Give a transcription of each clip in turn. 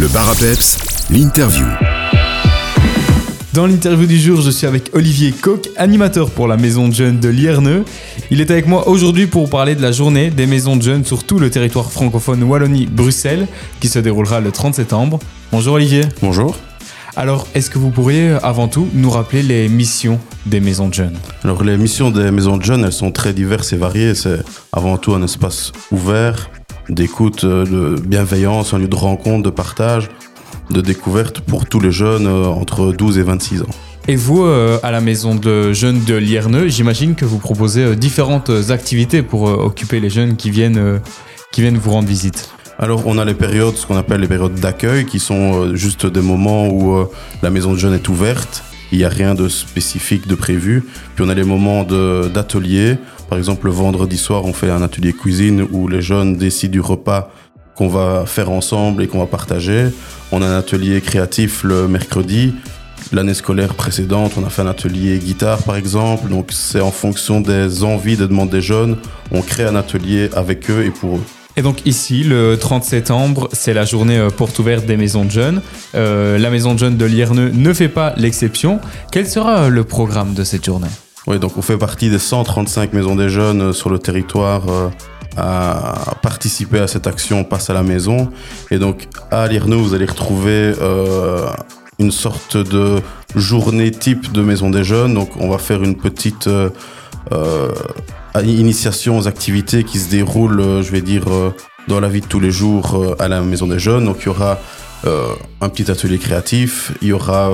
Le bar à peps, l'interview. Dans l'interview du jour, je suis avec Olivier Coq, animateur pour la maison de jeunes de Lierneux. Il est avec moi aujourd'hui pour parler de la journée des maisons de jeunes sur tout le territoire francophone Wallonie-Bruxelles qui se déroulera le 30 septembre. Bonjour Olivier. Bonjour. Alors, est-ce que vous pourriez avant tout nous rappeler les missions des maisons de jeunes? Alors les missions des maisons de jeunes, elles sont très diverses et variées. C'est avant tout un espace ouvert, d'écoute, euh, de bienveillance, un lieu de rencontre, de partage, de découverte pour tous les jeunes euh, entre 12 et 26 ans. Et vous, euh, à la maison de jeunes de Lierneux, j'imagine que vous proposez euh, différentes activités pour euh, occuper les jeunes qui viennent, qui viennent vous rendre visite. Alors on a les périodes, ce qu'on appelle les périodes d'accueil, qui sont juste des moments où la maison de jeunes est ouverte. Il n'y a rien de spécifique de prévu. Puis on a les moments d'atelier. Par exemple, le vendredi soir, on fait un atelier cuisine où les jeunes décident du repas qu'on va faire ensemble et qu'on va partager. On a un atelier créatif le mercredi. L'année scolaire précédente, on a fait un atelier guitare par exemple. Donc c'est en fonction des envies, des demandes des jeunes. On crée un atelier avec eux et pour eux. Et donc ici, le 30 septembre, c'est la journée euh, porte ouverte des maisons de jeunes. Euh, la maison de jeunes de Lierneux ne fait pas l'exception. Quel sera euh, le programme de cette journée? Oui, donc on fait partie des 135 maisons des jeunes euh, sur le territoire euh, à participer à cette action Passe à la maison. Et donc à Lierneux, vous allez retrouver euh, une sorte de journée type de maison des jeunes. Donc on va faire une petite initiation aux activités qui se déroulent, je vais dire, dans la vie de tous les jours à la maison des jeunes. Donc il y aura un petit atelier créatif, il y aura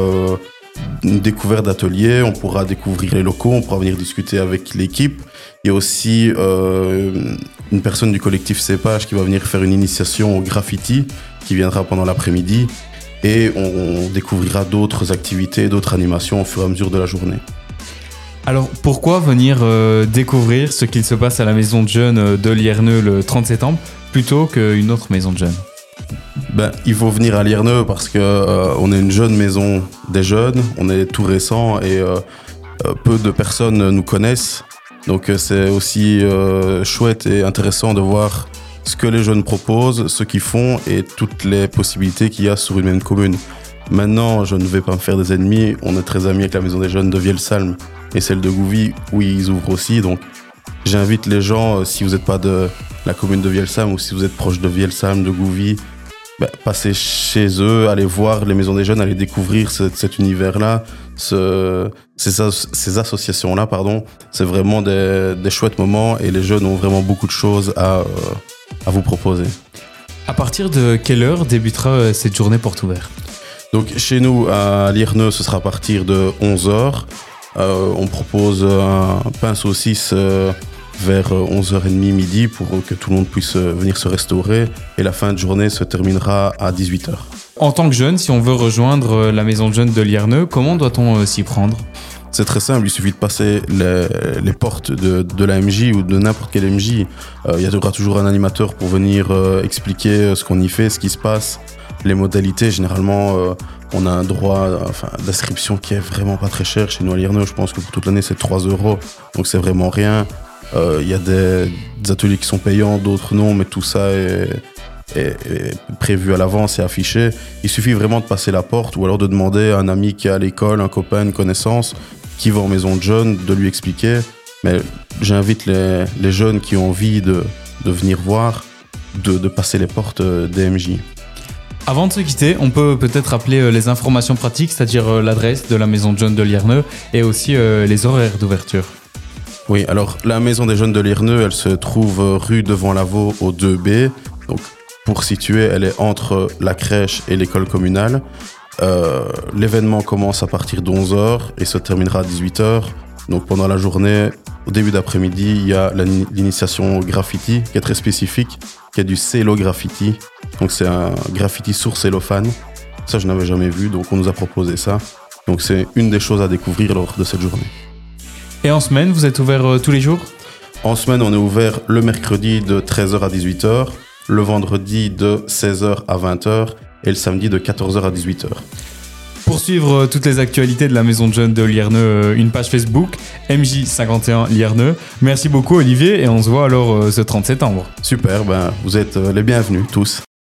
une découverte d'atelier, on pourra découvrir les locaux, on pourra venir discuter avec l'équipe. Il y a aussi euh, une personne du collectif Cépage qui va venir faire une initiation au graffiti qui viendra pendant l'après-midi et on, découvrira d'autres activités, d'autres animations au fur et à mesure de la journée. Alors pourquoi venir euh, découvrir ce qu'il se passe à la maison de jeunes euh, de Lierneux le 30 septembre plutôt qu'une autre maison de jeunes? Ben, il faut venir à Lierneux parce que euh, on est une jeune maison des jeunes, on est tout récent et euh, euh, peu de personnes nous connaissent. Donc c'est aussi chouette et intéressant de voir ce que les jeunes proposent, ce qu'ils font et toutes les possibilités qu'il y a sur une même commune. Maintenant, je ne vais pas me faire des ennemis. On est très amis avec la maison des jeunes de Vielsalm et celle de Gouvy où ils ouvrent aussi. Donc j'invite les gens, si vous n'êtes pas de la commune de Vielsalm ou si vous êtes proche de Vielsalm, de Gouvy, ben, passer chez eux, aller voir les maisons des jeunes, aller découvrir ce- cet univers-là, ce- ces, as- ces associations-là, pardon. C'est vraiment des, des chouettes moments et les jeunes ont vraiment beaucoup de choses à, euh, à vous proposer. À partir de quelle heure débutera euh, cette journée porte ouverte? Donc chez nous à Lierneux, ce sera à partir de 11h. on propose un pain saucisse euh, vers 11h30 midi pour que tout le monde puisse euh, venir se restaurer et la fin de journée se terminera à 18h. En tant que jeune, si on veut rejoindre euh, la maison de jeunes de Lierneux, comment doit-on euh, s'y prendre? C'est très simple, il suffit de passer les, les portes de, de la MJ ou de n'importe quelle MJ. Euh, il y aura toujours un animateur pour venir euh, expliquer euh, ce qu'on y fait, ce qui se passe, les modalités. Généralement, euh, on a un droit euh, enfin, d'inscription qui est vraiment pas très cher. Chez nous à Lierneux, je pense que pour toute l'année, c'est 3 euros. Donc c'est vraiment rien. Euh, Il y a des, ateliers qui sont payants, d'autres non, mais tout ça est, prévu à l'avance et affiché. Il suffit vraiment de passer la porte ou alors de demander à un ami qui est à l'école, un copain, une connaissance, qui va en maison de jeunes, de lui expliquer. Mais j'invite les, jeunes qui ont envie de, venir voir, de, de passer les portes euh, des MJ. Avant de se quitter, on peut peut-être rappeler euh, les informations pratiques, c'est-à-dire l'adresse de la maison de jeunes de Lierneux et aussi les horaires d'ouverture. Oui, alors la maison des jeunes de Lierneux, elle se trouve rue devant Lavaux au 2B. Donc pour situer, elle est entre la crèche et l'école communale. Euh, L'événement commence à partir de 11h et se terminera à 18h. Donc pendant la journée, au début d'après-midi, il y a l'initiation graffiti qui est très spécifique, qui est du cello graffiti. Donc c'est un graffiti sur cellophane. Ça, je n'avais jamais vu, donc on nous a proposé ça. Donc c'est une des choses à découvrir lors de cette journée. Et en semaine, vous êtes ouvert euh, tous les jours? En semaine, on est ouvert le mercredi de 13h à 18h, le vendredi de 16h à 20h et le samedi de 14h à 18h. Pour suivre euh, toutes les actualités de la maison de jeunes de Lierneux, euh, une page Facebook, MJ51 Lierneux. Merci beaucoup Olivier et on se voit alors ce 30 septembre. Super, ben, vous êtes les bienvenus tous.